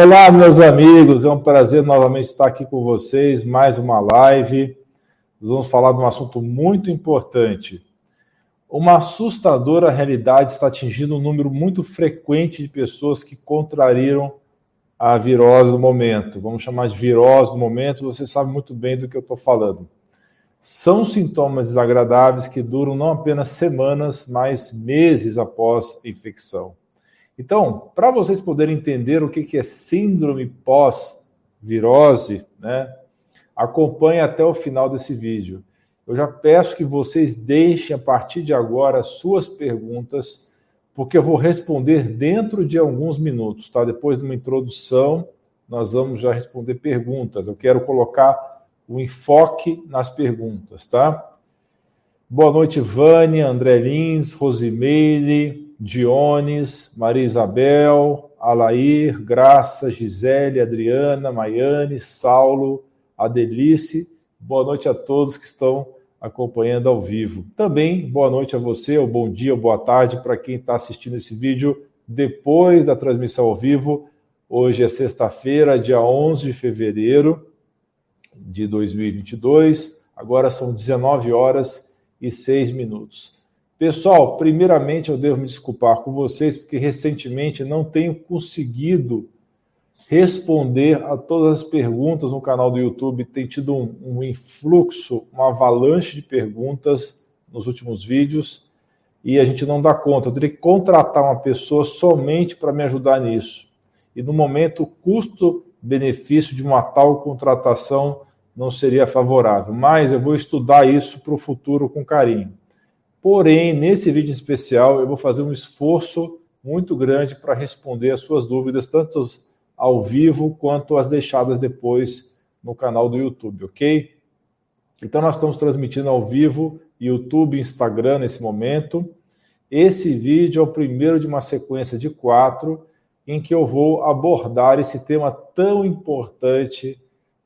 Olá, meus amigos, é um prazer novamente estar aqui com vocês, mais uma live. Nós vamos falar de um assunto muito importante. Uma assustadora realidade está atingindo um número muito frequente de pessoas que contrariam a virose do momento. Vamos chamar de virose do momento, você sabe muito bem do que eu estou falando. São sintomas desagradáveis que duram não apenas semanas, mas meses após a infecção. Então, para vocês poderem entender o que é síndrome pós-virose, né, acompanhe até o final desse vídeo. Eu já peço que vocês deixem a partir de agora suas perguntas, porque eu vou responder dentro de alguns minutos, tá? Depois de uma introdução, nós vamos já responder perguntas. Eu quero colocar o enfoque nas perguntas, tá? Boa noite, Vânia, André Lins, Rosimeire, Diones, Maria Isabel, Alair, Graça, Gisele, Adriana, Maiane, Saulo, Adelice. Boa noite a todos que estão acompanhando ao vivo. Também boa noite a você, ou bom dia, ou boa tarde para quem está assistindo esse vídeo depois da transmissão ao vivo. Hoje é sexta-feira, dia 11 de fevereiro de 2022. Agora são 19 horas e 6 minutos. Pessoal, primeiramente eu devo me desculpar com vocês, porque recentemente não tenho conseguido responder a todas as perguntas no canal do YouTube. Tem tido um, um influxo, uma avalanche de perguntas nos últimos vídeos e a gente não dá conta. Eu teria que contratar uma pessoa somente para me ajudar nisso. E no momento, o custo-benefício de uma tal contratação não seria favorável. Mas eu vou estudar isso para o futuro com carinho. Porém, nesse vídeo especial, eu vou fazer um esforço muito grande para responder as suas dúvidas, tanto ao vivo quanto as deixadas depois no canal do YouTube, ok? Então, nós estamos transmitindo ao vivo YouTube e Instagram nesse momento. Esse vídeo é o primeiro de uma sequência de quatro em que eu vou abordar esse tema tão importante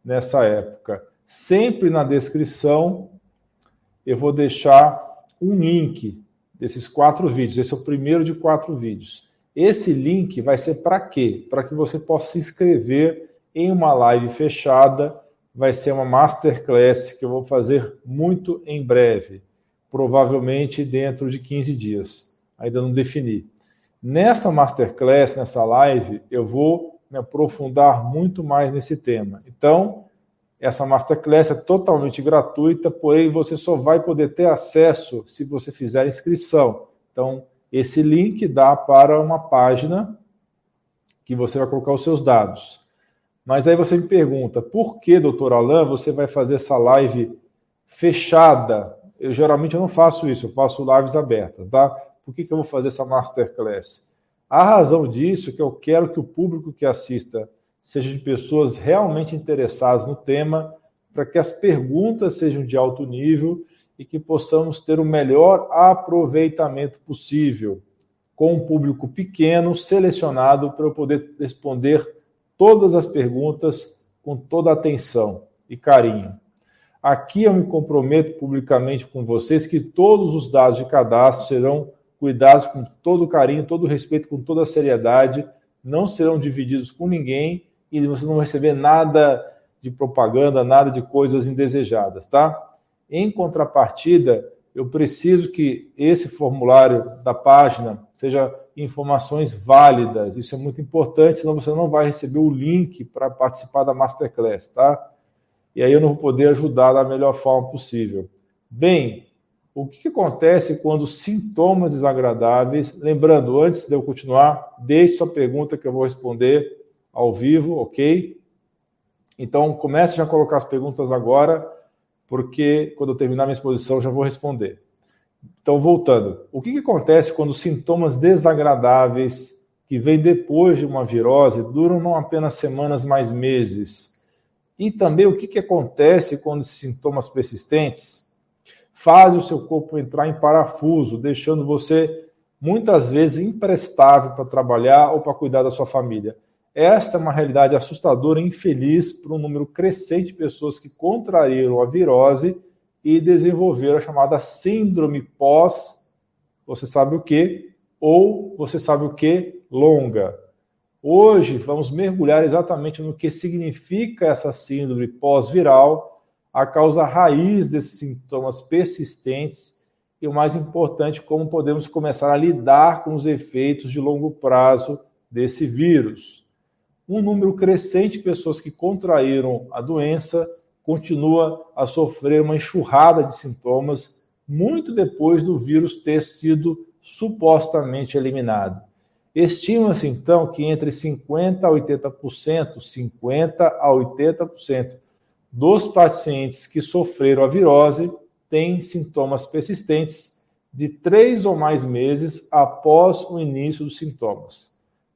nessa época. Sempre na descrição eu vou deixar um link desses quatro vídeos. Esse é o primeiro de quatro vídeos. Esse link vai ser para quê? Para que você possa se inscrever em uma live fechada. Vai ser uma masterclass que eu vou fazer muito em breve, provavelmente dentro de 15 dias. Ainda não defini. Nessa masterclass, nessa live, eu vou me aprofundar muito mais nesse tema. Então, essa masterclass é totalmente gratuita, porém você só vai poder ter acesso se você fizer inscrição. Então, esse link dá para uma página que você vai colocar os seus dados. Mas aí você me pergunta, por que, doutor Alain, você vai fazer essa live fechada? Eu geralmente eu não faço isso, eu faço lives abertas, tá? Por que, que eu vou fazer essa masterclass? A razão disso é que eu quero que o público que assista seja de pessoas realmente interessadas no tema, para que as perguntas sejam de alto nível e que possamos ter o melhor aproveitamento possível, com um público pequeno, selecionado, para eu poder responder todas as perguntas com toda atenção e carinho. Aqui eu me comprometo publicamente com vocês que todos os dados de cadastro serão cuidados com todo carinho, todo respeito, com toda seriedade, não serão divididos com ninguém e você não vai receber nada de propaganda, nada de coisas indesejadas, tá? Em contrapartida, eu preciso que esse formulário da página seja informações válidas. Isso é muito importante, senão você não vai receber o link para participar da masterclass, tá? E aí eu não vou poder ajudar da melhor forma possível. Bem, o que, que acontece quando sintomas desagradáveis? Lembrando, antes de eu continuar, deixe sua pergunta que eu vou responder ao vivo, ok? Então, comece já a colocar as perguntas agora, porque quando eu terminar minha exposição já vou responder. Então, voltando, o que, que acontece quando sintomas desagradáveis que vêm depois de uma virose duram não apenas semanas, mas meses? E também o que, que acontece quando esses sintomas persistentes fazem o seu corpo entrar em parafuso, deixando você muitas vezes imprestável para trabalhar ou para cuidar da sua família. Esta é uma realidade assustadora e infeliz para um número crescente de pessoas que contraíram a virose e desenvolveram a chamada síndrome pós, você sabe o que, ou você sabe o que, longa. Hoje vamos mergulhar exatamente no que significa essa síndrome pós-viral, a causa raiz desses sintomas persistentes e o mais importante, como podemos começar a lidar com os efeitos de longo prazo desse vírus. Um número crescente de pessoas que contraíram a doença continua a sofrer uma enxurrada de sintomas muito depois do vírus ter sido supostamente eliminado. Estima-se então que entre 50% a 80%, 50% a 80% dos pacientes que sofreram a virose têm sintomas persistentes de três ou mais meses após o início dos sintomas.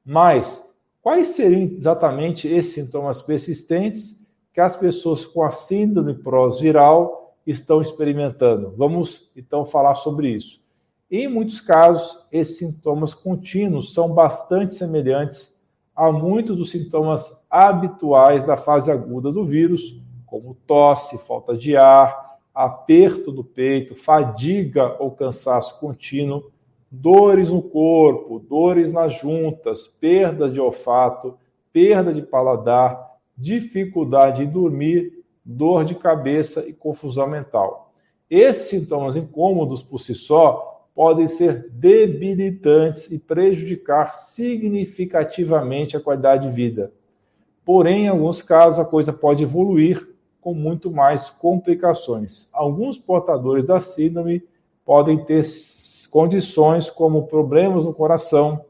Mas quais seriam exatamente esses sintomas persistentes que as pessoas com a síndrome pós-viral estão experimentando? Vamos então falar sobre isso. Em muitos casos, esses sintomas contínuos são bastante semelhantes a muitos dos sintomas habituais da fase aguda do vírus, como tosse, falta de ar, aperto do peito, fadiga ou cansaço contínuo, dores no corpo, dores nas juntas, perda de olfato, perda de paladar, dificuldade em dormir, dor de cabeça e confusão mental. Esses sintomas incômodos por si só podem ser debilitantes e prejudicar significativamente a qualidade de vida. Porém, em alguns casos, a coisa pode evoluir com muito mais complicações. Alguns portadores da síndrome podem ter condições como problemas no coração,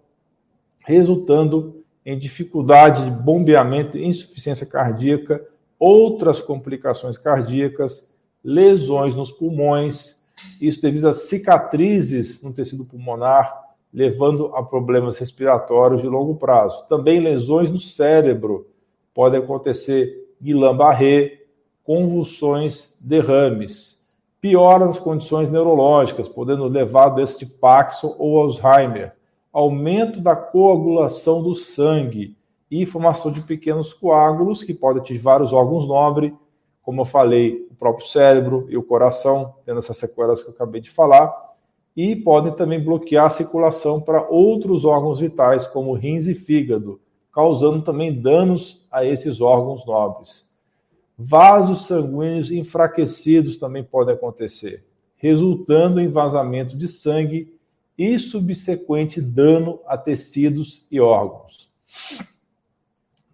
resultando em dificuldade de bombeamento insuficiência cardíaca, outras complicações cardíacas, lesões nos pulmões, isso devido a cicatrizes no tecido pulmonar, levando a problemas respiratórios de longo prazo. Também lesões no cérebro podem acontecer Guillain-Barré, convulsões, derrames. Piora nas condições neurológicas, podendo levar a doença de ou Alzheimer. Aumento da coagulação do sangue e formação de pequenos coágulos que podem atingir vários órgãos nobres, como eu falei, o próprio cérebro e o coração, tendo essas sequelas que eu acabei de falar, e podem também bloquear a circulação para outros órgãos vitais, como rins e fígado, causando também danos a esses órgãos nobres. Vasos sanguíneos enfraquecidos também podem acontecer, resultando em vazamento de sangue e subsequente dano a tecidos e órgãos.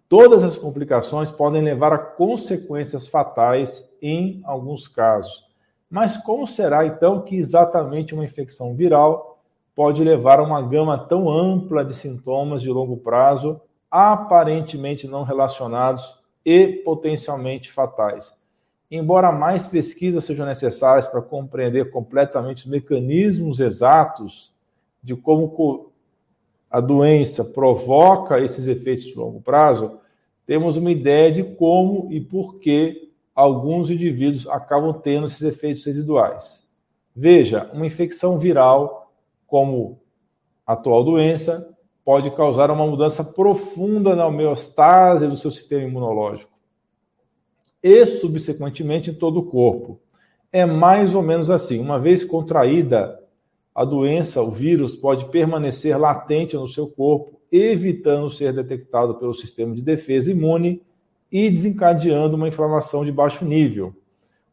Todas as complicações podem levar a consequências fatais em alguns casos. Mas como será então que exatamente uma infecção viral pode levar a uma gama tão ampla de sintomas de longo prazo, aparentemente não relacionados e potencialmente fatais? Embora mais pesquisas sejam necessárias para compreender completamente os mecanismos exatos de como a doença provoca esses efeitos de longo prazo, temos uma ideia de como e por que alguns indivíduos acabam tendo esses efeitos residuais. Veja, uma infecção viral, como a atual doença, pode causar uma mudança profunda na homeostase do seu sistema imunológico e, subsequentemente, em todo o corpo. É mais ou menos assim. Uma vez contraída a doença, o vírus pode permanecer latente no seu corpo evitando ser detectado pelo sistema de defesa imune e desencadeando uma inflamação de baixo nível.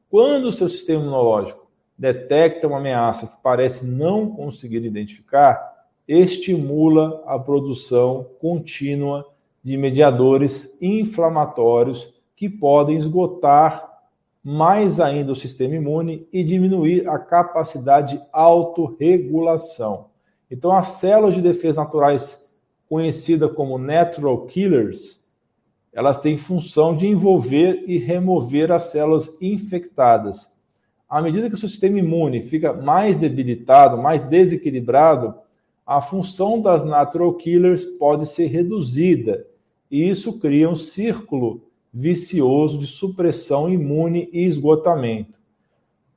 Quando o seu sistema imunológico detecta uma ameaça que parece não conseguir identificar, estimula a produção contínua de mediadores inflamatórios que podem esgotar mais ainda o sistema imune e diminuir a capacidade de autorregulação. Então, as células de defesa naturais conhecida como natural killers, elas têm função de envolver e remover as células infectadas. À medida que o seu sistema imune fica mais debilitado, mais desequilibrado, a função das natural killers pode ser reduzida, e isso cria um círculo vicioso de supressão imune e esgotamento.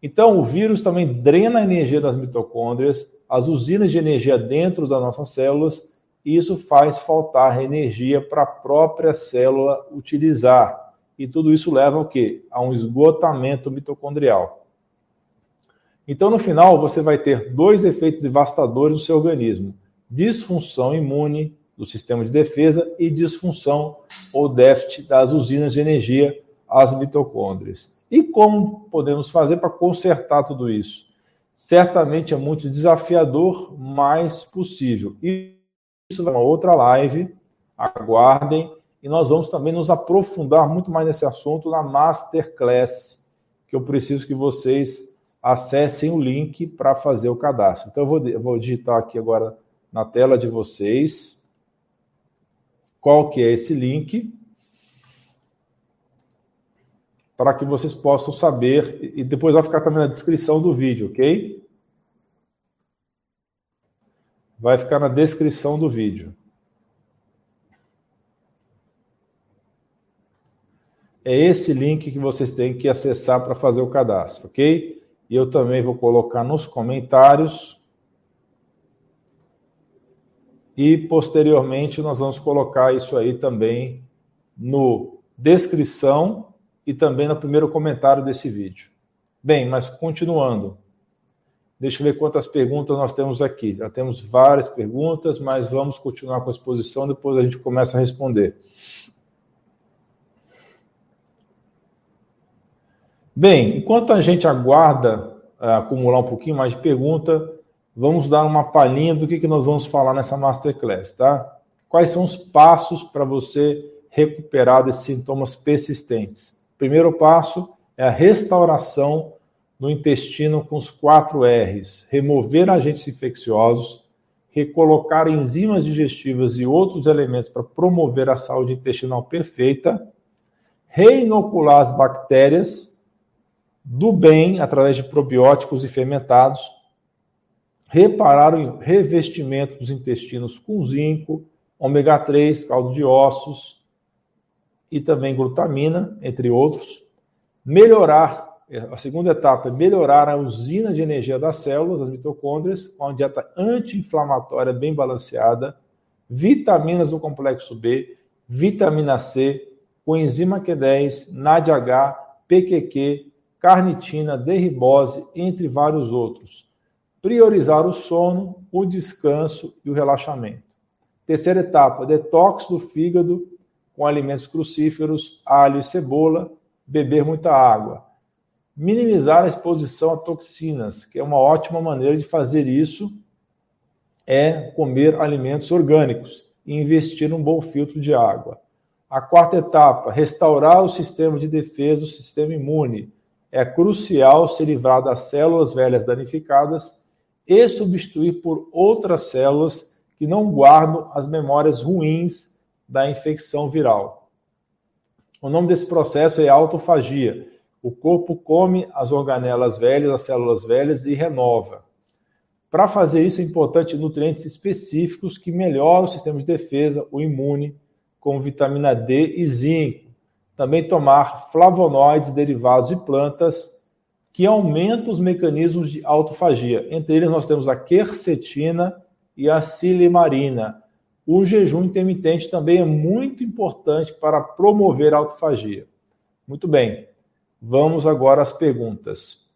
Então, o vírus também drena a energia das mitocôndrias, as usinas de energia dentro das nossas células, isso faz faltar energia para a própria célula utilizar. E tudo isso leva ao quê? A um esgotamento mitocondrial. Então, no final, você vai ter dois efeitos devastadores no seu organismo: disfunção imune do sistema de defesa e disfunção ou déficit das usinas de energia, as mitocôndrias. E como podemos fazer para consertar tudo isso? Certamente é muito desafiador, mas possível. Isso é uma outra live, aguardem, e nós vamos também nos aprofundar muito mais nesse assunto na Masterclass, que eu preciso que vocês acessem o link para fazer o cadastro. Então, eu vou, eu vou digitar aqui agora na tela de vocês qual que é esse link para que vocês possam saber e depois vai ficar também na descrição do vídeo, ok? Vai ficar na descrição do vídeo. É esse link que vocês têm que acessar para fazer o cadastro, ok? E eu também vou colocar nos comentários e posteriormente nós vamos colocar isso aí também no descrição e também no primeiro comentário desse vídeo. Bem, mas continuando. Deixa eu ver quantas perguntas nós temos aqui. Já temos várias perguntas, mas vamos continuar com a exposição, depois a gente começa a responder. Bem, enquanto a gente aguarda uh, acumular um pouquinho mais de pergunta, vamos dar uma palhinha do que, que nós vamos falar nessa masterclass, tá? Quais são os passos para você recuperar desses sintomas persistentes? Primeiro passo é a restauração no intestino com os quatro R's: remover agentes infecciosos, recolocar enzimas digestivas e outros elementos para promover a saúde intestinal perfeita, reinocular as bactérias do bem através de probióticos e fermentados, reparar o revestimento dos intestinos com zinco, ômega 3, caldo de ossos e também glutamina, entre outros. Melhorar, a segunda etapa é melhorar a usina de energia das células, as mitocôndrias, com uma dieta anti-inflamatória bem balanceada, vitaminas do complexo B, vitamina C, coenzima Q10, NADH, PQQ, carnitina, derribose, entre vários outros priorizar o sono, o descanso e o relaxamento. Terceira etapa, detox do fígado com alimentos crucíferos, alho e cebola, beber muita água. Minimizar a exposição a toxinas, que é uma ótima maneira de fazer isso é comer alimentos orgânicos e investir num bom filtro de água. A quarta etapa, restaurar o sistema de defesa, o sistema imune. É crucial se livrar das células velhas danificadas e substituir por outras células que não guardam as memórias ruins da infecção viral. O nome desse processo é autofagia. O corpo come as organelas velhas, as células velhas e renova. Para fazer isso é importante nutrientes específicos que melhoram o sistema de defesa, o imune, como vitamina D e zinco. Também tomar flavonoides derivados de plantas que aumenta os mecanismos de autofagia. Entre eles, nós temos a quercetina e a silimarina. O jejum intermitente também é muito importante para promover a autofagia. Muito bem, vamos agora às perguntas.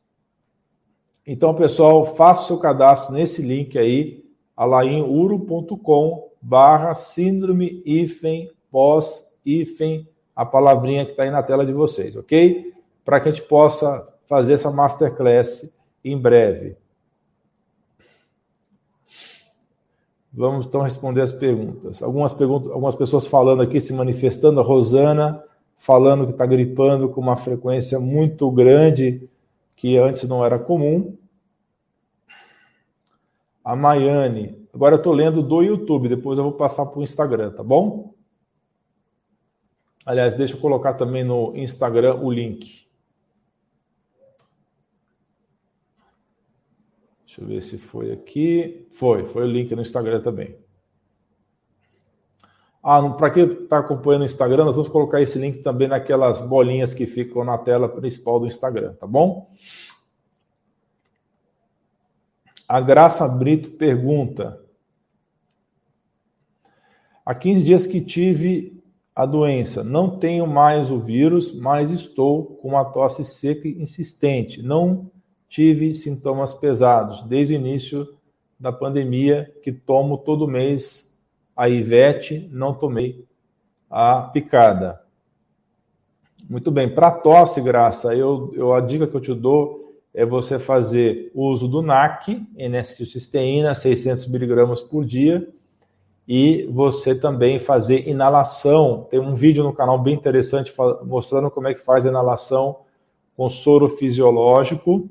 Então, pessoal, faça o seu cadastro nesse link aí, alainuro.com barra síndrome hífen pós hífen, a palavrinha que está aí na tela de vocês, ok? Para que a gente possa fazer essa masterclass em breve. Vamos então responder as perguntas. Algumas, perguntas, algumas pessoas falando aqui, se manifestando. A Rosana falando que está gripando com uma frequência muito grande, que antes não era comum. A Maiane. Agora eu estou lendo do YouTube, depois eu vou passar para o Instagram, tá bom? Aliás, deixa eu colocar também no Instagram o link. Deixa eu ver se foi aqui. Foi, foi o link no Instagram também. Ah, para quem está acompanhando o Instagram, nós vamos colocar esse link também naquelas bolinhas que ficam na tela principal do Instagram, tá bom? A Graça Brito pergunta: Há 15 dias que tive a doença, não tenho mais o vírus, mas estou com uma tosse seca e insistente. Não tive sintomas pesados desde o início da pandemia, que tomo todo mês a Ivete, não tomei a picada. Muito bem, para tosse, Graça, eu, eu, a dica que eu te dou é você fazer uso do NAC, N-acetilcisteína, 600 miligramas por dia, e você também fazer inalação. Tem um vídeo no canal bem interessante mostrando como é que faz a inalação com soro fisiológico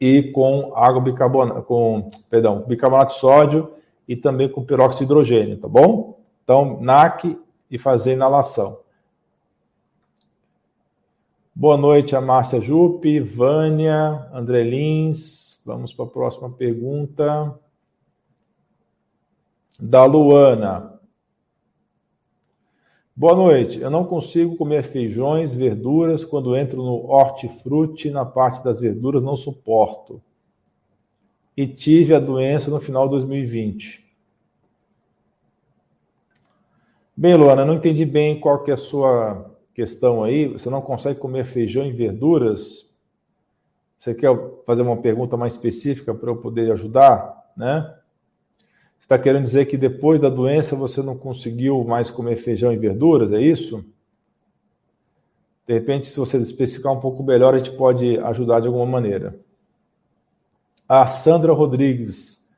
e com água bicarbonato, com, perdão, bicarbonato de sódio e também com peróxido de hidrogênio, tá bom? Então, NAC e fazer inalação. Boa noite a Márcia Jupe, Vânia, André Lins. Vamos para a próxima pergunta. Da Luana. Boa noite. Eu não consigo comer feijões, verduras. Quando entro no hortifruti, na parte das verduras, não suporto. E tive a doença no final de 2020. Bem, Luana, não entendi bem qual que é a sua questão aí. Você não consegue comer feijão e verduras? Você quer fazer uma pergunta mais específica para eu poder ajudar, né? Está querendo dizer que depois da doença você não conseguiu mais comer feijão e verduras, é isso? De repente, se você especificar um pouco melhor, a gente pode ajudar de alguma maneira. A Sandra Rodrigues,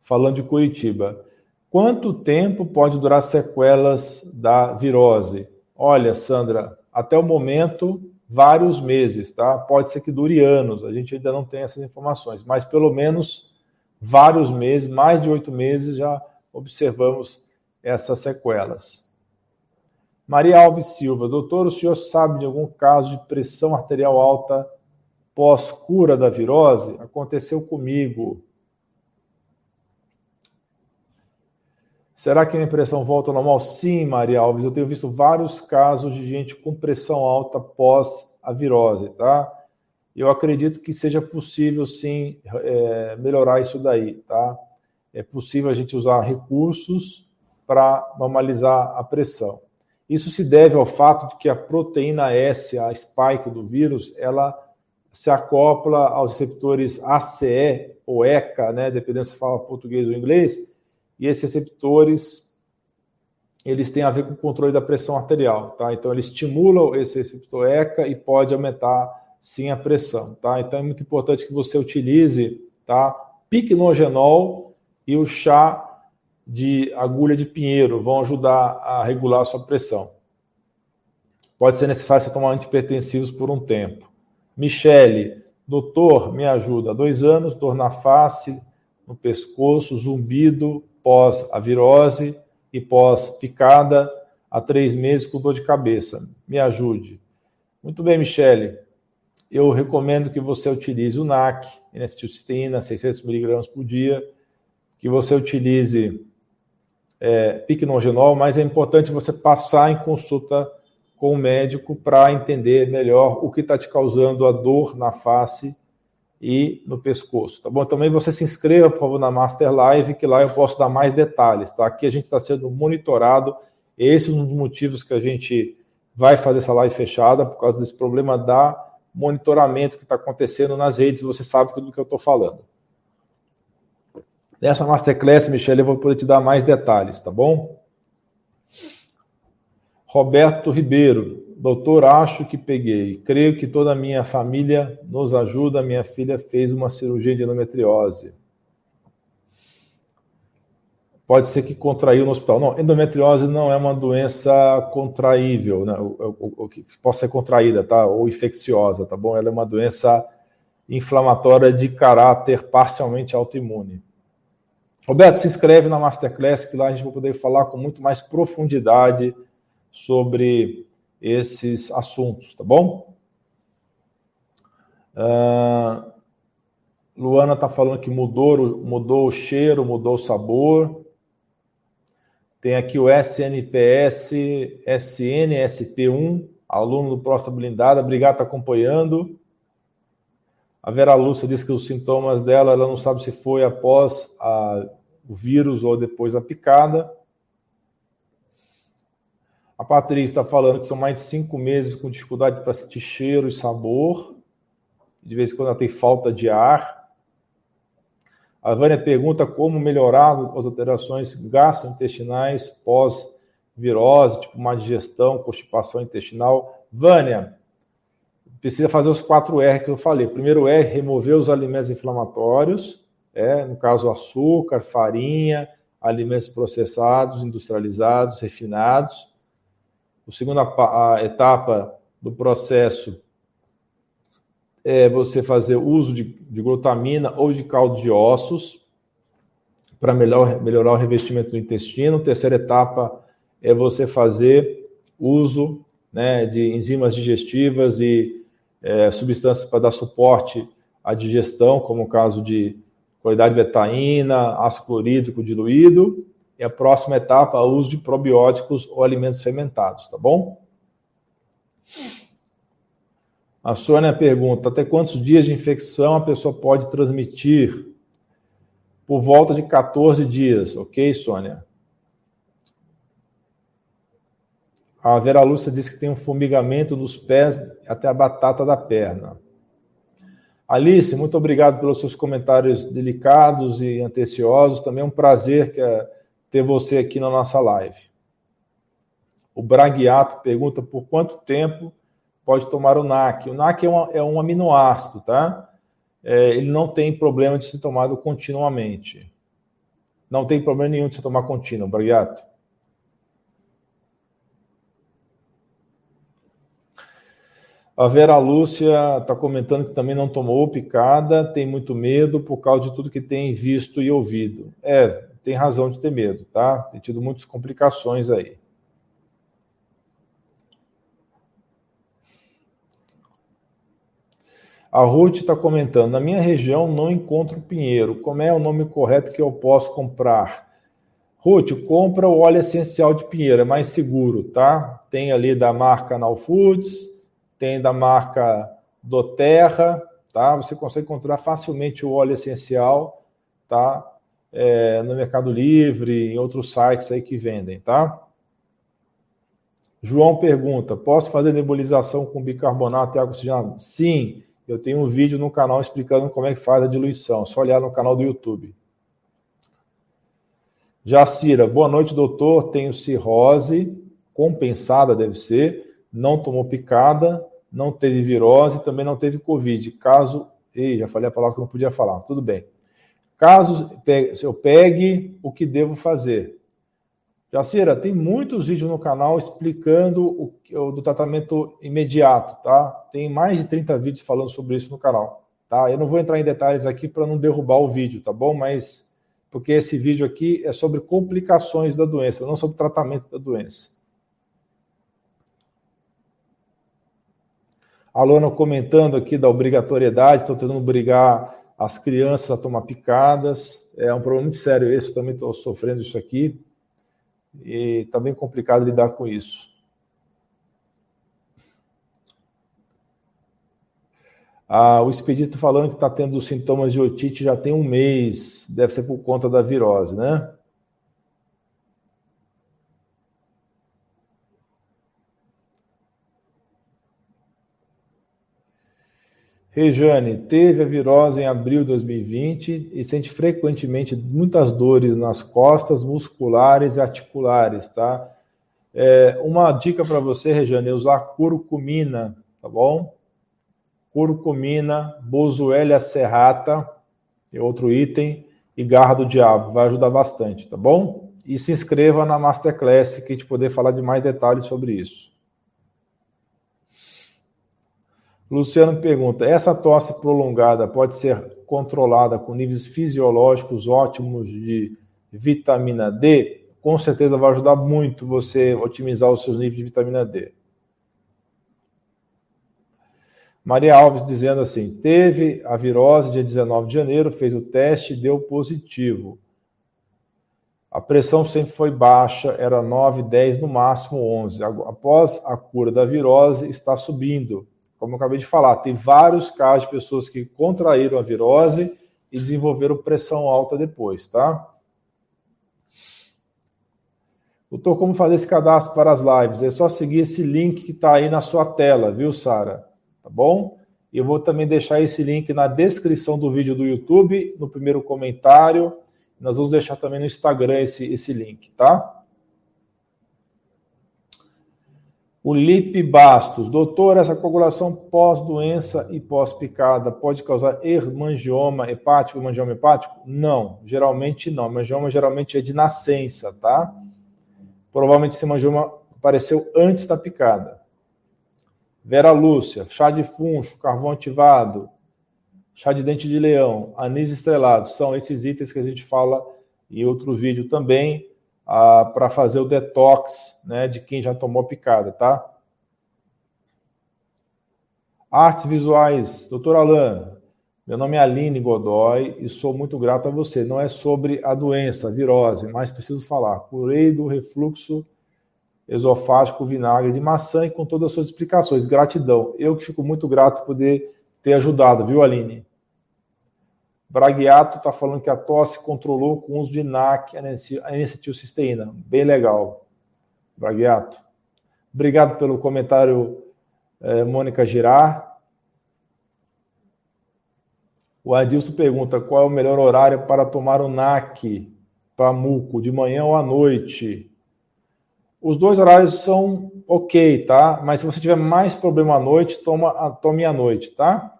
falando de Curitiba. Quanto tempo pode durar sequelas da virose? Olha, Sandra, até o momento, vários meses, tá? Pode ser que dure anos, a gente ainda não tem essas informações, mas pelo menos vários meses, mais de oito meses, já observamos essas sequelas. Maria Alves Silva, doutor, o senhor sabe de algum caso de pressão arterial alta pós-cura da virose? Aconteceu comigo. Será que a minha pressão volta ao normal? Sim, Maria Alves. Eu tenho visto vários casos de gente com pressão alta pós a virose, tá? Eu acredito que seja possível, sim, é, melhorar isso daí, tá? É possível a gente usar recursos para normalizar a pressão. Isso se deve ao fato de que a proteína S, a spike do vírus, ela se acopla aos receptores ACE ou ECA, né, dependendo se fala português ou inglês, e esses receptores eles têm a ver com o controle da pressão arterial, tá? Então eles estimulam esse receptor ECA e pode aumentar sim a pressão, tá? Então é muito importante que você utilize, tá? Piquenogenol e o chá de agulha de pinheiro vão ajudar a regular a sua pressão. Pode ser necessário você tomar antipertensivos por um tempo. Michele, doutor, me ajuda. Há dois anos, dor na face, no pescoço, zumbido, pós a virose e pós picada há três meses com dor de cabeça. Me ajude. Muito bem, Michele. Eu recomendo que você utilize o NAC, N-acetilcisteína, 600mg por dia, que você utilize é, piquenogenol, mas é importante você passar em consulta com o médico para entender melhor o que está te causando a dor na face e no pescoço, tá bom? Também você se inscreva, por favor, na Master Live, que lá eu posso dar mais detalhes, tá? Aqui a gente está sendo monitorado, esse é um dos motivos que a gente vai fazer essa live fechada, por causa desse problema da monitoramento que está acontecendo nas redes, você sabe tudo do que eu estou falando. Nessa Masterclass, Michele, eu vou poder te dar mais detalhes, tá bom? Roberto Ribeiro, Doutor, acho que peguei. Creio que toda a minha família nos ajuda. Minha filha fez uma cirurgia de endometriose. Pode ser que contraiu no hospital. Não, endometriose não é uma doença contraível, né? O, que possa ser contraída, tá? Ou infecciosa, tá bom? Ela é uma doença inflamatória de caráter parcialmente autoimune. Roberto, se inscreve na Masterclass, que lá a gente vai poder falar com muito mais profundidade sobre esses assuntos, tá bom? Uh, Luana está falando que mudou, mudou o cheiro, mudou o sabor. Tem aqui o SNPS SNSP1, aluno do Próstata Blindada. Obrigado por acompanhando. A Vera Lúcia disse que os sintomas dela, ela não sabe se foi após a, o vírus ou depois da picada. A Patrícia está falando que são mais de cinco meses com dificuldade para sentir cheiro e sabor. De vez em quando ela tem falta de ar. A Vânia pergunta como melhorar as alterações gastrointestinais pós-virose, tipo má digestão, constipação intestinal. Vânia, precisa fazer os quatro R que eu falei. Primeiro R, remover os alimentos inflamatórios, é, no caso açúcar, farinha, alimentos processados, industrializados, refinados. A segunda etapa do processo é você fazer uso de, de glutamina ou de caldo de ossos para melhor, melhorar o revestimento do intestino. Terceira etapa é você fazer uso né, de enzimas digestivas e é, substâncias para dar suporte à digestão, como o caso de qualidade betaína, ácido clorídrico diluído. E a próxima etapa, o uso de probióticos ou alimentos fermentados, tá bom? A Sônia pergunta: até quantos dias de infecção a pessoa pode transmitir? Por volta de 14 dias, ok, Sônia? A Vera Lúcia disse que tem um formigamento dos pés até a batata da perna. Alice, muito obrigado pelos seus comentários delicados e anteciosos. Também é um prazer é ter você aqui na nossa live. O Braguiato pergunta por quanto tempo pode tomar o NAC. O NAC é, uma, é um aminoácido, tá? É, ele não tem problema de ser tomado continuamente. Não tem problema nenhum de se tomar contínuo, Braguiato. A Vera Lúcia está comentando que também não tomou picada, tem muito medo por causa de tudo que tem visto e ouvido. É, tem razão de ter medo, tá? Tem tido muitas complicações aí. A Ruth está comentando: na minha região não encontro pinheiro. Como é o nome correto que eu posso comprar? Ruth, compra o óleo essencial de pinheiro, é mais seguro, tá? Tem ali da marca Now Foods tem da marca Doterra, tá? Você consegue encontrar facilmente o óleo essencial, tá? É, no Mercado Livre, em outros sites aí que vendem, tá? João pergunta: posso fazer nebulização com bicarbonato e água oxigenada? Sim, eu tenho um vídeo no canal explicando como é que faz a diluição. Só olhar no canal do YouTube. Jacira, boa noite, doutor. Tenho cirrose compensada, deve ser. Não tomou picada, não teve virose, também não teve Covid. Caso. Ei, já falei a palavra que não podia falar, tudo bem. Caso eu pegue o que devo fazer. Jacira, tem muitos vídeos no canal explicando o, o, do tratamento imediato, tá? Tem mais de 30 vídeos falando sobre isso no canal, tá? Eu não vou entrar em detalhes aqui para não derrubar o vídeo, tá bom? Mas porque esse vídeo aqui é sobre complicações da doença, não sobre tratamento da doença. A Luana comentando aqui da obrigatoriedade, estão tentando obrigar as crianças a tomar picadas. É um problema muito sério esse, eu também estou sofrendo isso aqui. E está bem complicado lidar com isso. Ah, o expedito falando que está tendo sintomas de otite já tem um mês, deve ser por conta da virose, né? Rejane teve a virose em abril de 2020 e sente frequentemente muitas dores nas costas musculares e articulares, tá? É, uma dica para você, Rejane, é usar curcumina, tá bom? Curcumina, Boswellia serrata, é outro item, e garra do diabo, vai ajudar bastante, tá bom? E se inscreva na Masterclass, que a gente poder falar de mais detalhes sobre isso. Luciano pergunta: essa tosse prolongada pode ser controlada com níveis fisiológicos ótimos de vitamina D? Com certeza vai ajudar muito você otimizar os seus níveis de vitamina D. Maria Alves dizendo assim: teve a virose dia 19 de janeiro, fez o teste, deu positivo. A pressão sempre foi baixa, era 9, 10, no máximo 11. Após a cura da virose, está subindo como eu acabei de falar, tem vários casos de pessoas que contraíram a virose e desenvolveram pressão alta depois, tá? Doutor, como fazer esse cadastro para as lives? É só seguir esse link que está aí na sua tela, viu, Sara? Tá bom? Eu vou também deixar esse link na descrição do vídeo do YouTube, no primeiro comentário. Nós vamos deixar também no Instagram esse, esse link, tá? O Lipe Bastos, doutor, essa coagulação pós-doença e pós-picada pode causar hemangioma hepático, hemangioma hepático? Não, geralmente não. Hemangioma geralmente é de nascença, tá? Provavelmente esse hemangioma apareceu antes da picada. Vera Lúcia, chá de funcho, carvão ativado, chá de dente de leão, anis estrelado, são esses itens que a gente fala em outro vídeo também para fazer o detox né, de quem já tomou picada, tá? Artes visuais, doutor Alain, meu nome é Aline Godoy e sou muito grato a você. Não é sobre a doença, a virose, mas preciso falar. Curei do refluxo esofágico vinagre de maçã e com todas as suas explicações. Gratidão. Eu que fico muito grato por poder ter ajudado, viu, Aline? Braguiato está falando que a tosse controlou com o uso de NAC, N-acetilcisteína. Bem legal, Braguiato. Obrigado pelo comentário, eh, Mônica Girard. O Adilson pergunta qual é o melhor horário para tomar o NAC para muco, de manhã ou à noite? Os dois horários são ok, tá? Mas se você tiver mais problema à noite, toma, tome à noite, tá?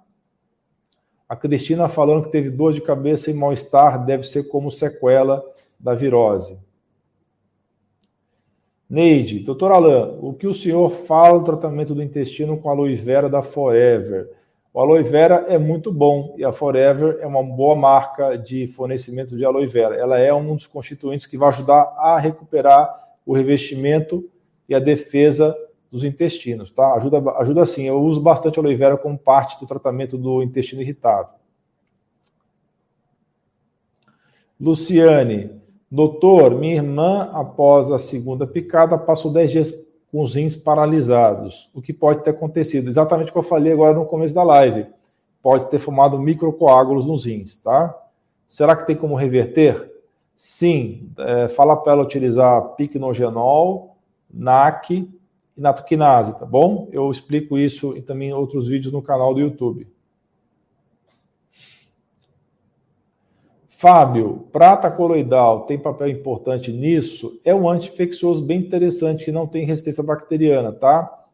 A Cristina falando que teve dor de cabeça e mal-estar deve ser como sequela da virose. Neide, doutor Alain, o que o senhor fala do tratamento do intestino com aloe vera da Forever? O aloe vera é muito bom e a Forever é uma boa marca de fornecimento de aloe vera. Ela é um dos constituintes que vai ajudar a recuperar o revestimento e a defesa dos intestinos, tá? Ajuda, ajuda sim. Eu uso bastante aloe vera como parte do tratamento do intestino irritável. Luciane, doutor, minha irmã, após a segunda picada, passou 10 dias com os rins paralisados. O que pode ter acontecido? Exatamente o que eu falei agora no começo da live. Pode ter formado microcoágulos nos rins, tá? Será que tem como reverter? Sim. É, fala para ela utilizar picnogenol, NAC e natoquinase, tá bom? Eu explico isso e também em outros vídeos no canal do YouTube. Fábio, prata coloidal tem papel importante nisso? É um anti-infeccioso bem interessante que não tem resistência bacteriana, tá?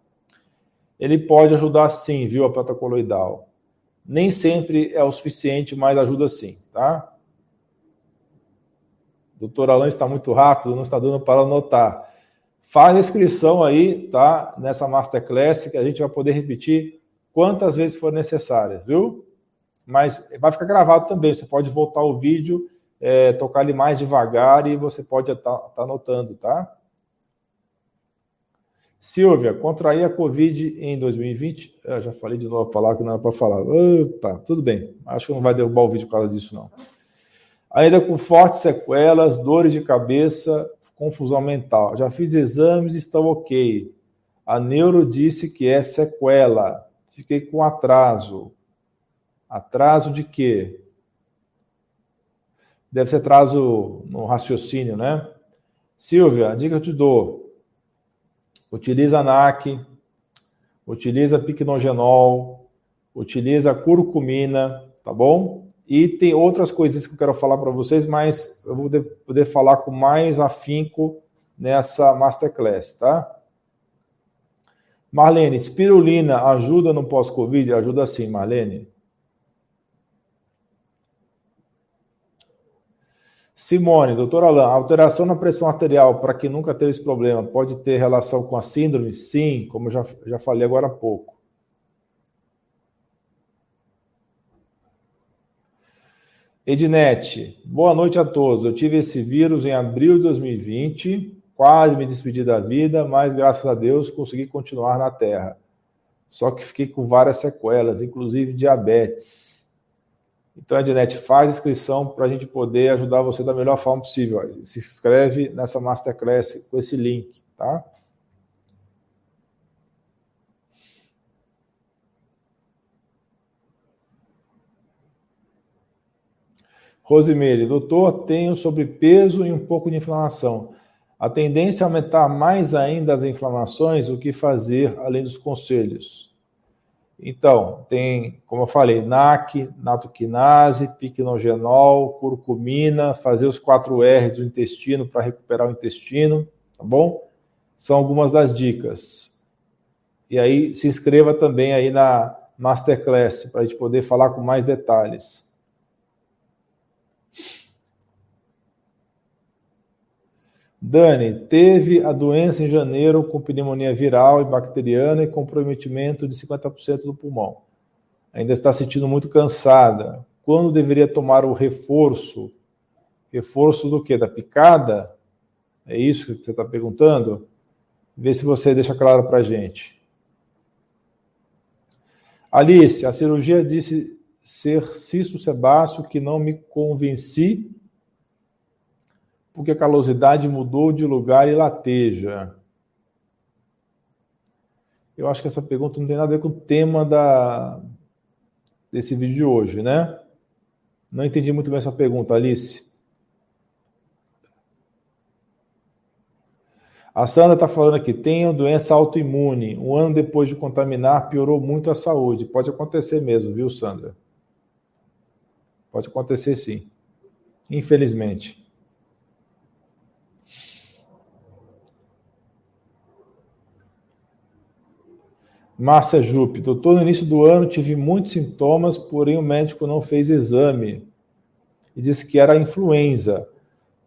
Ele pode ajudar sim, viu, a prata coloidal. Nem sempre é o suficiente, mas ajuda sim, tá? Doutor Alain está muito rápido, não está dando para anotar. Faz a inscrição aí, tá? Nessa Masterclass, que a gente vai poder repetir quantas vezes for necessárias, viu? Mas vai ficar gravado também. Você pode voltar o vídeo, é, tocar ele mais devagar e você pode estar tá, tá anotando, tá? Silvia, contrair a Covid em 2020. Eu já falei de novo a palavra que não era para falar. Opa, tudo bem. Acho que não vai derrubar o vídeo por causa disso, não. Ainda com fortes sequelas, dores de cabeça, confusão mental. Já fiz exames, estão ok. A neuro disse que é sequela. Fiquei com atraso. Atraso de quê? Deve ser atraso no raciocínio, né? Silvia, dica que eu te dou. Utiliza NAC, utiliza picnogenol, utiliza curcumina, tá bom? E tem outras coisas que eu quero falar para vocês, mas eu vou poder falar com mais afinco nessa masterclass, tá? Marlene, espirulina ajuda no pós-Covid? Ajuda sim, Marlene. Simone, doutor Alain, alteração na pressão arterial, para quem nunca teve esse problema, pode ter relação com a síndrome? Sim, como já, já falei agora há pouco. Ednet, boa noite a todos. Eu tive esse vírus em abril de 2020, quase me despedi da vida, mas graças a Deus consegui continuar na Terra. Só que fiquei com várias sequelas, inclusive diabetes. Então, Ednet, faz inscrição para a gente poder ajudar você da melhor forma possível. Se inscreve nessa Masterclass com esse link, tá? Rosemary, doutor, tenho sobrepeso e um pouco de inflamação. A tendência é aumentar mais ainda as inflamações, o que fazer além dos conselhos? Então, tem, como eu falei, NAC, natoquinase, piquenogenol, curcumina, fazer os 4 R's do intestino para recuperar o intestino, tá bom? São algumas das dicas. E aí, se inscreva também aí na Masterclass, para a gente poder falar com mais detalhes. Dani, teve a doença em janeiro com pneumonia viral e bacteriana e comprometimento de 50% do pulmão. Ainda está sentindo muito cansada. Quando deveria tomar o reforço? Reforço do quê? Da picada? É isso que você está perguntando? Vê se você deixa claro para a gente. Alice, a cirurgia disse ser cisto sebáceo que não me convenci porque a calosidade mudou de lugar e lateja? Eu acho que essa pergunta não tem nada a ver com o tema da, desse vídeo de hoje, né? Não entendi muito bem essa pergunta, Alice. A Sandra está falando aqui: tenho doença autoimune. Um ano depois de contaminar, piorou muito a saúde. Pode acontecer mesmo, viu, Sandra? Pode acontecer sim. Infelizmente. Márcia Jupe, doutor, no início do ano tive muitos sintomas, porém o médico não fez exame e disse que era influenza.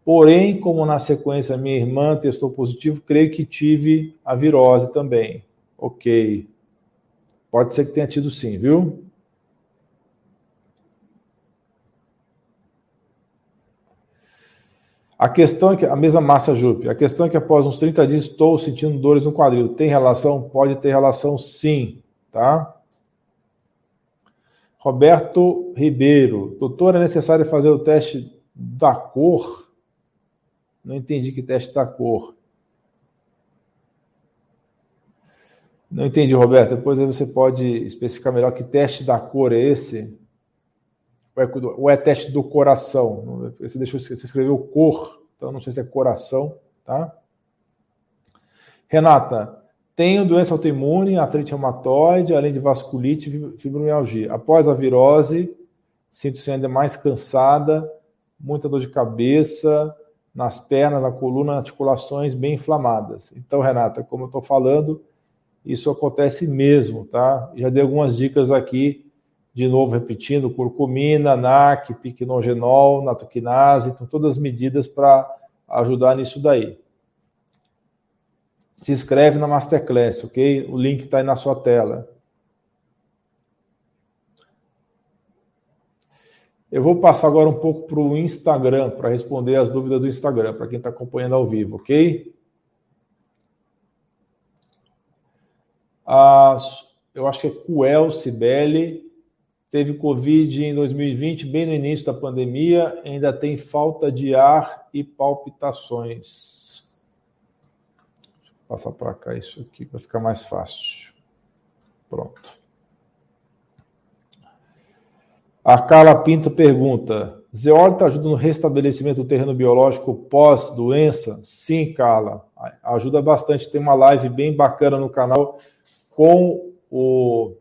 Porém, como na sequência minha irmã testou positivo, creio que tive a virose também. Ok. Pode ser que tenha tido sim, viu? A questão é que, a mesma massa Jupe, a questão é que após uns 30 dias estou sentindo dores no quadril. Tem relação? Pode ter relação sim, tá? Roberto Ribeiro, doutor, é necessário fazer o teste da cor? Não entendi que teste da cor. Não entendi, Roberto. Depois você pode especificar melhor que teste da cor é esse? Ou é, teste do coração? Você deixou, você escreveu cor, então não sei se é coração, tá? Renata, tenho doença autoimune, artrite reumatoide, além de vasculite e fibromialgia. Após a virose, sinto-se ainda mais cansada, muita dor de cabeça, nas pernas, na coluna, articulações bem inflamadas. Então, Renata, como eu estou falando, isso acontece mesmo, tá? Já dei algumas dicas aqui de novo repetindo, curcumina, NAC, piquenogenol, natoquinase, então todas as medidas para ajudar nisso daí. Se inscreve na Masterclass, ok? O link está aí na sua tela. Eu vou passar agora um pouco para o Instagram, para responder as dúvidas do Instagram, para quem está acompanhando ao vivo, ok? Ah, eu acho que é Cuel Cibele teve Covid em 2020, bem no início da pandemia, ainda tem falta de ar e palpitações. Deixa eu passar para cá isso aqui para ficar mais fácil. Pronto. A Carla Pinto pergunta: Zeólita ajuda no restabelecimento do terreno biológico pós-doença? Sim, Carla, ajuda bastante. Tem uma live bem bacana no canal com o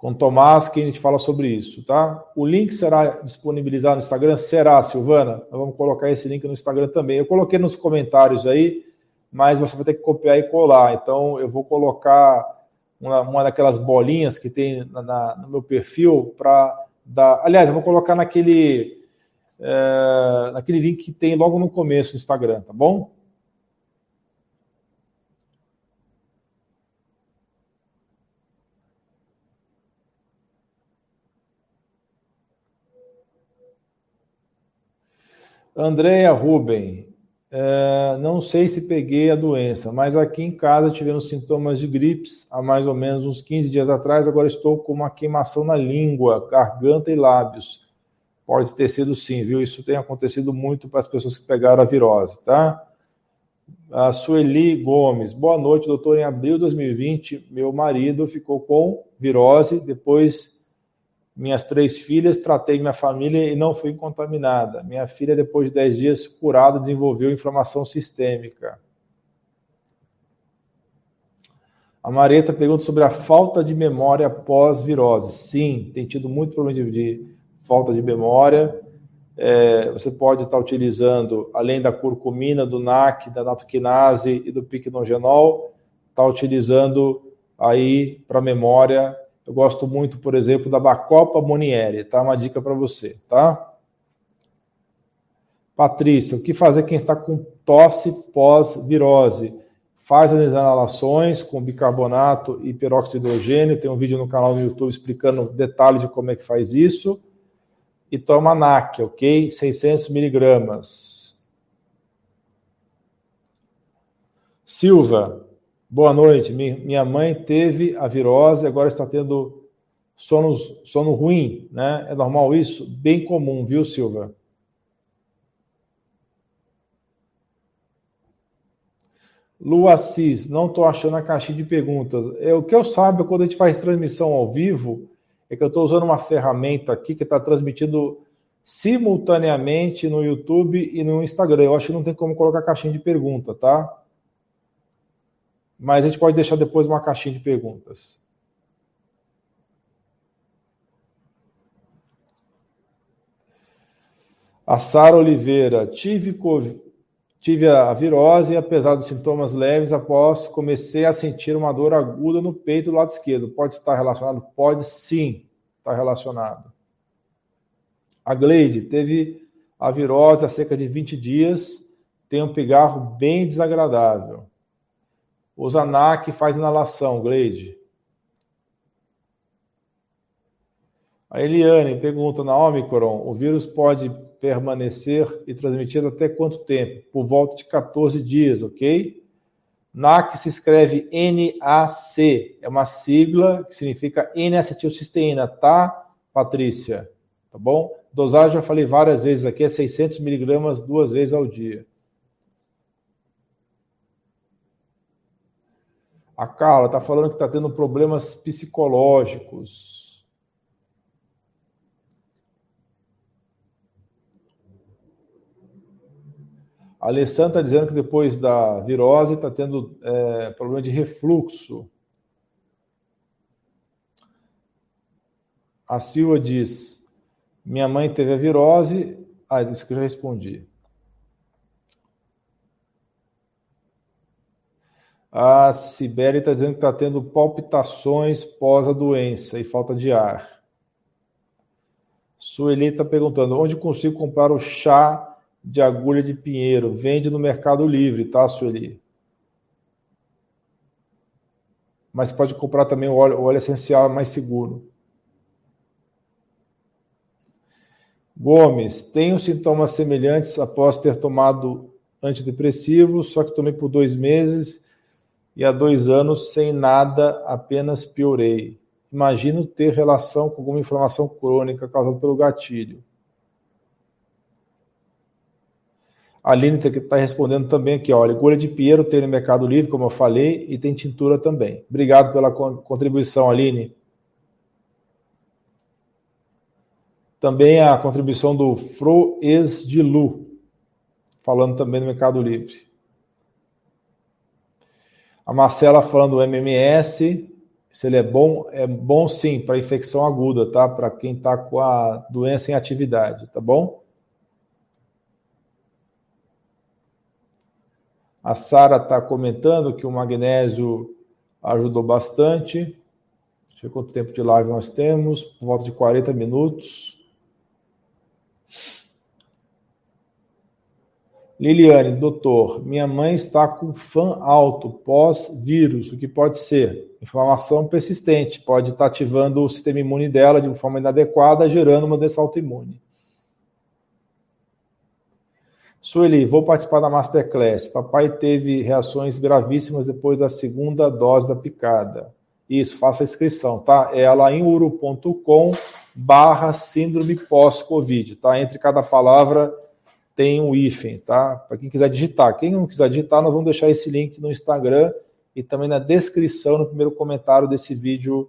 com Tomás, que a gente fala sobre isso, tá? O link será disponibilizado no Instagram? Será, Silvana? Nós vamos colocar esse link no Instagram também. Eu coloquei nos comentários aí, mas você vai ter que copiar e colar. Então, eu vou colocar uma, uma daquelas bolinhas que tem na, na, no meu perfil para dar. Aliás, eu vou colocar naquele, é, naquele link que tem logo no começo do Instagram, tá bom? Andréia Ruben, é, não sei se peguei a doença, mas aqui em casa tivemos sintomas de gripes há mais ou menos uns 15 dias atrás. Agora estou com uma queimação na língua, garganta e lábios. Pode ter sido sim, viu? Isso tem acontecido muito para as pessoas que pegaram a virose, tá? A Sueli Gomes, boa noite, doutor. Em abril de 2020, meu marido ficou com virose, depois minhas três filhas, tratei minha família e não fui contaminada. Minha filha, depois de 10 dias curada, desenvolveu inflamação sistêmica. A Marieta pergunta sobre a falta de memória pós-virose. Sim, tem tido muito problema de, de falta de memória. É, você pode estar utilizando, além da curcumina, do NAC, da natoquinase e do piquenogenol, estar utilizando aí para memória. Eu gosto muito, por exemplo, da Bacopa Monieri, tá? Uma dica para você, tá? Patrícia, o que fazer quem está com tosse pós-virose? Faz as inalações com bicarbonato e peróxido de hidrogênio. Tem um vídeo no canal no YouTube explicando detalhes de como é que faz isso. E toma NAC, ok? 600 miligramas. Silva, boa noite. Minha mãe teve a virose, agora está tendo sono, sono ruim, né? É normal isso? Bem comum, viu, Silva? Lu Assis, não estou achando a caixinha de perguntas. É, o que eu saiba, quando a gente faz transmissão ao vivo, é que eu estou usando uma ferramenta aqui que está transmitindo simultaneamente no YouTube e no Instagram. Eu acho que não tem como colocar caixinha de pergunta, tá? Mas a gente pode deixar depois uma caixinha de perguntas. A Sara Oliveira, tive Tive a virose e, apesar dos sintomas leves, após comecei a sentir uma dor aguda no peito do lado esquerdo. Pode estar relacionado? Pode sim estar relacionado. A Gleide teve a virose há cerca de 20 dias, tem um pigarro bem desagradável. O Zanac faz inalação, Gleide. A Eliane pergunta na Omicron, o vírus pode permanecer e transmitir até quanto tempo? Por volta de 14 dias, ok? NAC se escreve NAC, é uma sigla que significa N-acetilcisteína, tá, Patrícia? Tá bom? Dosagem, já falei várias vezes aqui, é 600 miligramas duas vezes ao dia. A Carla está falando que está tendo problemas psicológicos. A Alessandra está dizendo que depois da virose está tendo é, problema de refluxo. A Silva diz: Minha mãe teve a virose. Ah, isso que eu já respondi. A Sibeli está dizendo que está tendo palpitações pós a doença e falta de ar. Sueli está perguntando: onde consigo comprar o chá de agulha de pinheiro. Vende no Mercado Livre, tá, Sueli? Mas pode comprar também o óleo, o óleo essencial mais seguro. Gomes, tenho sintomas semelhantes após ter tomado antidepressivo, só que tomei por dois meses e há dois anos sem nada, apenas piorei. Imagino ter relação com alguma inflamação crônica causada pelo gatilho. A Aline está respondendo também aqui, olha, agulha de Pinheiro tem no Mercado Livre, como eu falei, e tem tintura também. Obrigado pela contribuição, Aline. Também a contribuição do Froes de Lu, falando também no Mercado Livre. A Marcela falando do MMS, se ele é bom, é bom sim para infecção aguda, tá? Para quem está com a doença em atividade, tá bom? A Sara está comentando que o magnésio ajudou bastante. Deixa eu ver quanto tempo de live nós temos. Por volta de 40 minutos. Liliane, doutor, minha mãe está com fã alto pós-vírus. O que pode ser? Inflamação persistente. Pode estar ativando o sistema imune dela de uma forma inadequada, gerando uma doença autoimune. Sueli, vou participar da Masterclass. Papai teve reações gravíssimas depois da segunda dose da picada. Isso, faça a inscrição, tá? É alainuro.com barra síndrome pós-Covid, tá? Entre cada palavra tem um hífen, tá? Para quem quiser digitar. Quem não quiser digitar, nós vamos deixar esse link no Instagram e também na descrição, no primeiro comentário desse vídeo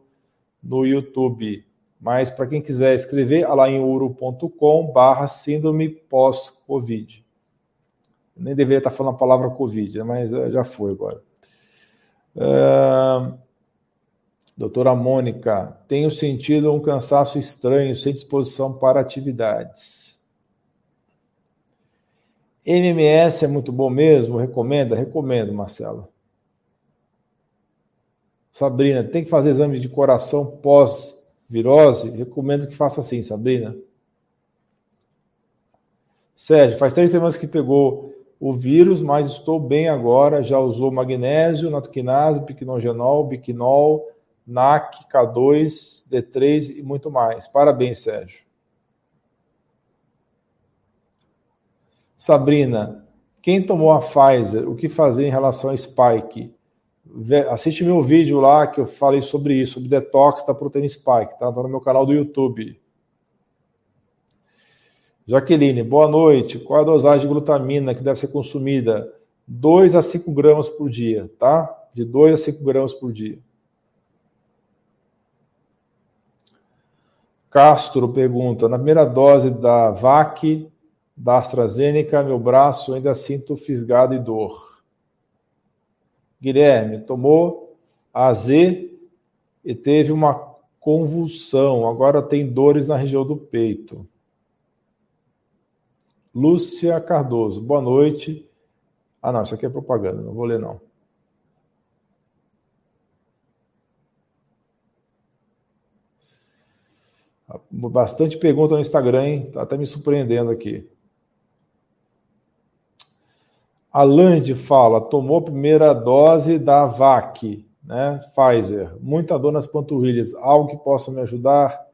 no YouTube. Mas para quem quiser escrever, alainuro.com barra síndrome pós-Covid nem deveria estar falando a palavra Covid, mas eh, já foi agora. É... Doutora Mônica, tenho sentido um cansaço estranho, sem disposição para atividades. MMS é muito bom mesmo? Recomenda? Recomendo, Marcelo. Sabrina, tem que fazer exame de coração pós-virose? Recomendo que faça assim, Sabrina. Sérgio, faz três semanas que pegou o vírus, mas estou bem agora. Já usou magnésio, natoquinase, piquenogenol, biquinol, NAC, K2, D3 e muito mais. Parabéns, Sérgio. Sabrina, quem tomou a Pfizer, o que fazer em relação a Spike? Assiste meu vídeo lá que eu falei sobre isso, sobre detox da proteína Spike, tá? Tá no meu canal do YouTube. Jaqueline, boa noite. Qual a dosagem de glutamina que deve ser consumida? 2 a 5 gramas por dia, tá? De 2 a 5 gramas por dia. Castro pergunta: na primeira dose da VAC, da AstraZeneca, meu braço ainda sinto fisgado e dor. Guilherme tomou AZ e teve uma convulsão, agora tem dores na região do peito. Lúcia Cardoso, boa noite. Ah, não, isso aqui é propaganda, não vou ler não. Bastante pergunta no Instagram, hein? Tá até me surpreendendo aqui. A Land fala, tomou a primeira dose da VAC, né? Pfizer. Muita dor nas panturrilhas. Algo que possa me ajudar?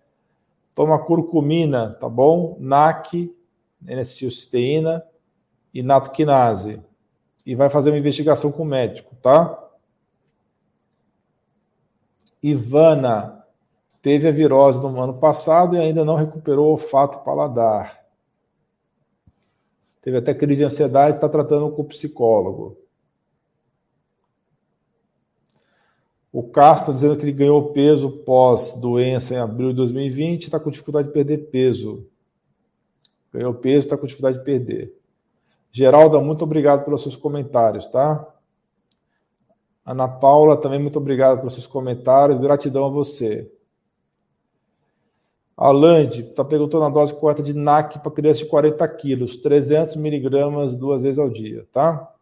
Toma curcumina, tá bom? NAC, N-acetilcisteína e natoquinase. E vai fazer uma investigação com o médico, tá? Ivana, teve a virose no ano passado e ainda não recuperou o olfato e paladar. Teve até crise de ansiedade, está tratando com o psicólogo. O Castro está dizendo que ele ganhou peso pós-doença em abril de 2020 está com dificuldade de perder peso. Ganhou peso, está com dificuldade de perder. Geralda, muito obrigado pelos seus comentários, tá? Ana Paula, também muito obrigado pelos seus comentários. Gratidão a você. A Land está perguntando a dose correta de NAC para criança de 40 quilos, 300 miligramas duas vezes ao dia, tá?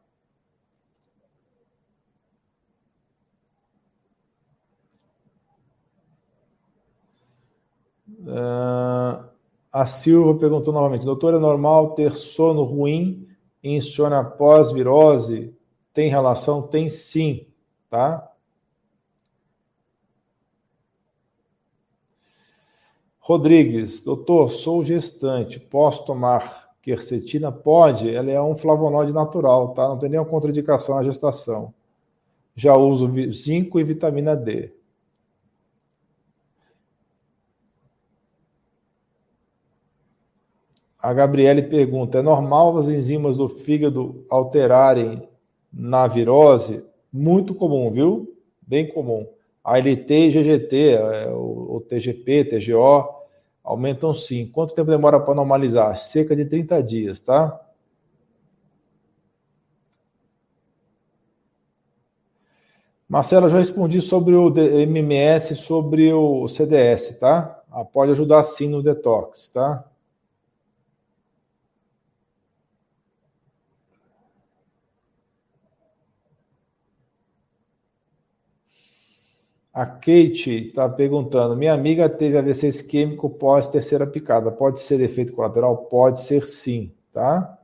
Uh, a Silva perguntou novamente: Doutor, é normal ter sono ruim e insônia após virose? Tem relação? Tem sim, tá? Rodrigues, doutor, sou gestante, posso tomar quercetina? Pode, ela é um flavonoide natural, tá? Não tem nenhuma contraindicação à gestação. Já uso zinco e vitamina D. A Gabriele pergunta: é normal as enzimas do fígado alterarem na virose? Muito comum, viu? Bem comum. ALT e GGT, é, o TGP, TGO, aumentam sim. Quanto tempo demora para normalizar? Cerca de 30 dias, tá? Marcela, já respondi sobre o MMS, sobre o CDS, tá? Ah, pode ajudar sim no detox, tá? A Kate está perguntando: minha amiga teve AVC isquêmico pós terceira picada. Pode ser efeito colateral? Pode ser sim, tá?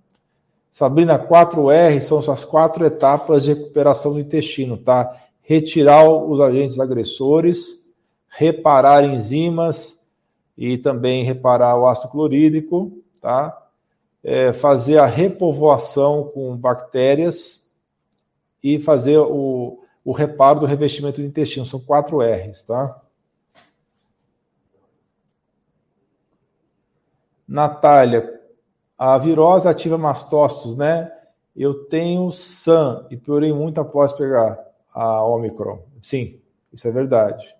Sabrina, 4R são as quatro etapas de recuperação do intestino, tá? Retirar os agentes agressores, reparar enzimas e também reparar o ácido clorídrico, tá? É, fazer a repovoação com bactérias e fazer o, o reparo do revestimento do intestino. São quatro R's, tá? Natália, a virose ativa mastócitos, né? Eu tenho SAM e piorei muito após pegar a Omicron. Sim, isso é verdade.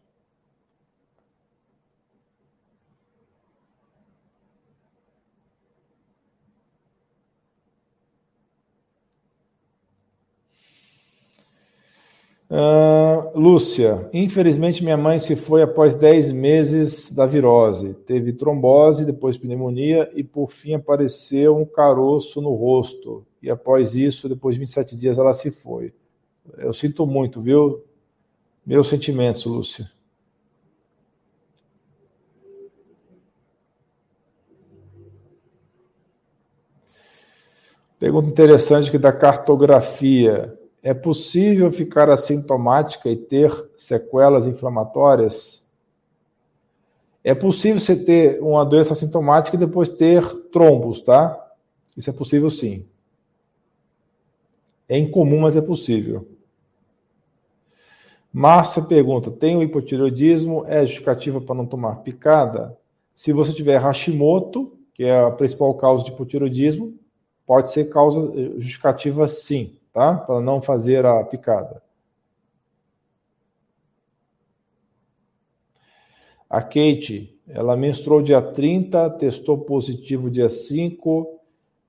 Uh, Lúcia, infelizmente minha mãe se foi após 10 meses da virose. Teve trombose, depois pneumonia e por fim apareceu um caroço no rosto. E após isso, depois de 27 dias, ela se foi. Eu sinto muito, viu? Meus sentimentos, Lúcia. Pergunta interessante que da cartografia. É possível ficar assintomática e ter sequelas inflamatórias? É possível você ter uma doença assintomática e depois ter trombos, tá? Isso é possível sim. É incomum, mas é possível. Márcia pergunta: tem o hipotireoidismo? É justificativa para não tomar picada? Se você tiver Hashimoto, que é a principal causa de hipotireoidismo, pode ser causa justificativa sim tá? Para não fazer a picada. A Kate, ela menstruou dia 30, testou positivo dia 5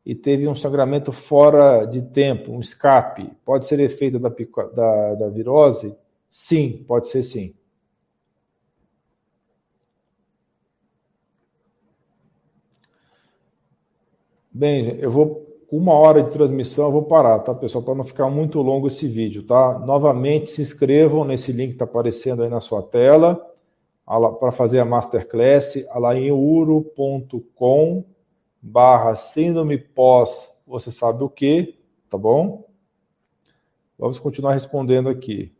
e teve um sangramento fora de tempo, um escape. Pode ser efeito da, da, da virose? Sim, pode ser sim. Bem, eu vou uma hora de transmissão, eu vou parar, tá, pessoal? Para não ficar muito longo esse vídeo, tá? Novamente, se inscrevam nesse link que está aparecendo aí na sua tela para fazer a Masterclass, alainuro.com barra síndrome pós, você sabe o que, tá bom? Vamos continuar respondendo aqui.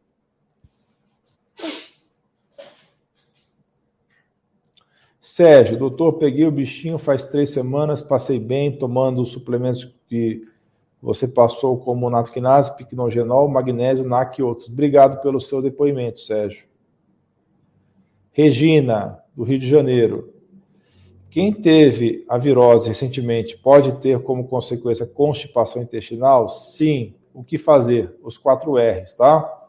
Sérgio, doutor, peguei o bichinho faz três semanas, passei bem, tomando os suplementos que você passou, como natquinase, picnogenol, magnésio, NAC e outros. Obrigado pelo seu depoimento, Sérgio. Regina, do Rio de Janeiro. Quem teve a virose recentemente pode ter como consequência constipação intestinal? Sim. O que fazer? Os quatro R's, tá?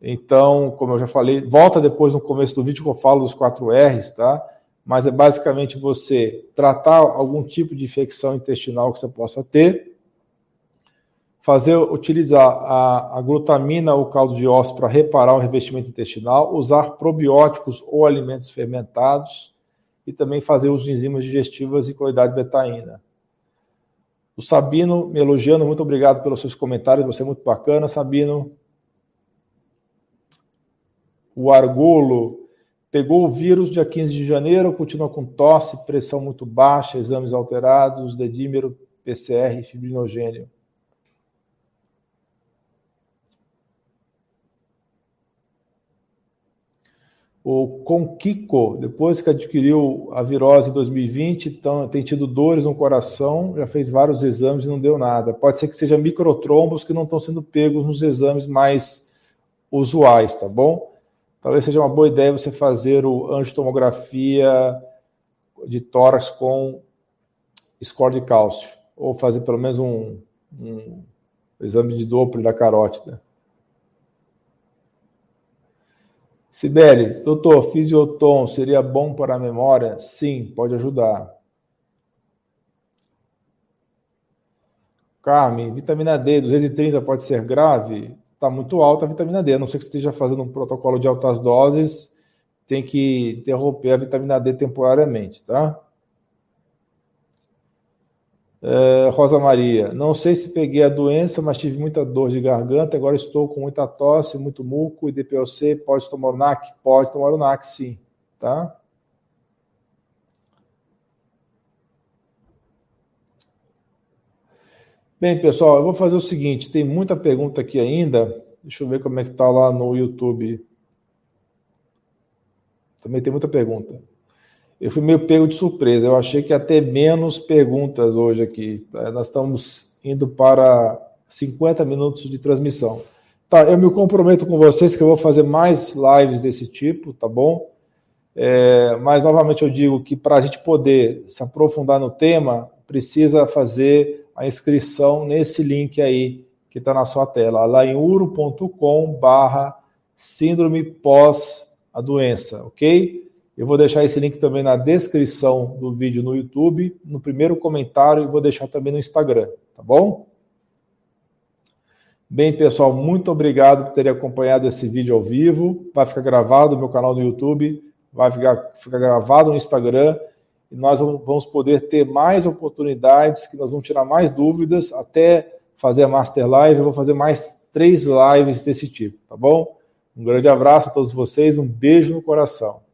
Então, como eu já falei, volta depois no começo do vídeo que eu falo dos quatro R's, tá? Mas é basicamente você tratar algum tipo de infecção intestinal que você possa ter, fazer utilizar a, a glutamina ou caldo de ossos para reparar o revestimento intestinal, usar probióticos ou alimentos fermentados e também fazer uso de enzimas digestivas e qualidade betaína. O Sabino me elogiando, muito obrigado pelos seus comentários, você é muito bacana, Sabino. O Argolo pegou o vírus dia 15 de janeiro, continua com tosse, pressão muito baixa, exames alterados, dedímero, PCR, fibrinogênio. O Conquico, depois que adquiriu a virose em 2020, então, tem tido dores no coração, já fez vários exames e não deu nada. Pode ser que seja microtrombos que não estão sendo pegos nos exames mais usuais, tá bom? Talvez seja uma boa ideia você fazer o angiotomografia de tórax com score de cálcio, ou fazer pelo menos um, um exame de Doppler da carótida. Sibeli, doutor, fisiotom seria bom para a memória? Sim, pode ajudar. Carmen, vitamina D 230 pode ser grave? Está muito alta a vitamina D. A não ser que esteja fazendo um protocolo de altas doses, tem que interromper a vitamina D temporariamente, tá? É, Rosa Maria, não sei se peguei a doença, mas tive muita dor de garganta, agora estou com muita tosse, muito muco e DPOC, pode tomar o NAC? Pode tomar o NAC, sim, tá? Bem, pessoal, eu vou fazer o seguinte: tem muita pergunta aqui ainda. Deixa eu ver como é que está lá no YouTube. Também tem muita pergunta. Eu fui meio pego de surpresa. Eu achei que ia ter menos perguntas hoje aqui. Tá? Nós estamos indo para 50 minutos de transmissão. Tá, eu me comprometo com vocês que eu vou fazer mais lives desse tipo, tá bom? É, mas novamente eu digo que para a gente poder se aprofundar no tema, precisa fazer a inscrição nesse link aí que está na sua tela, lá em uro.com barra síndrome pós a doença, ok? Eu vou deixar esse link também na descrição do vídeo no YouTube, no primeiro comentário e vou deixar também no Instagram, tá bom? Bem, pessoal, muito obrigado por terem acompanhado esse vídeo ao vivo. Vai ficar gravado no meu canal no YouTube, vai ficar, ficar gravado no Instagram e nós vamos poder ter mais oportunidades, que nós vamos tirar mais dúvidas até fazer a Master Live. Eu vou fazer mais três lives desse tipo, tá bom? Um grande abraço a todos vocês, um beijo no coração.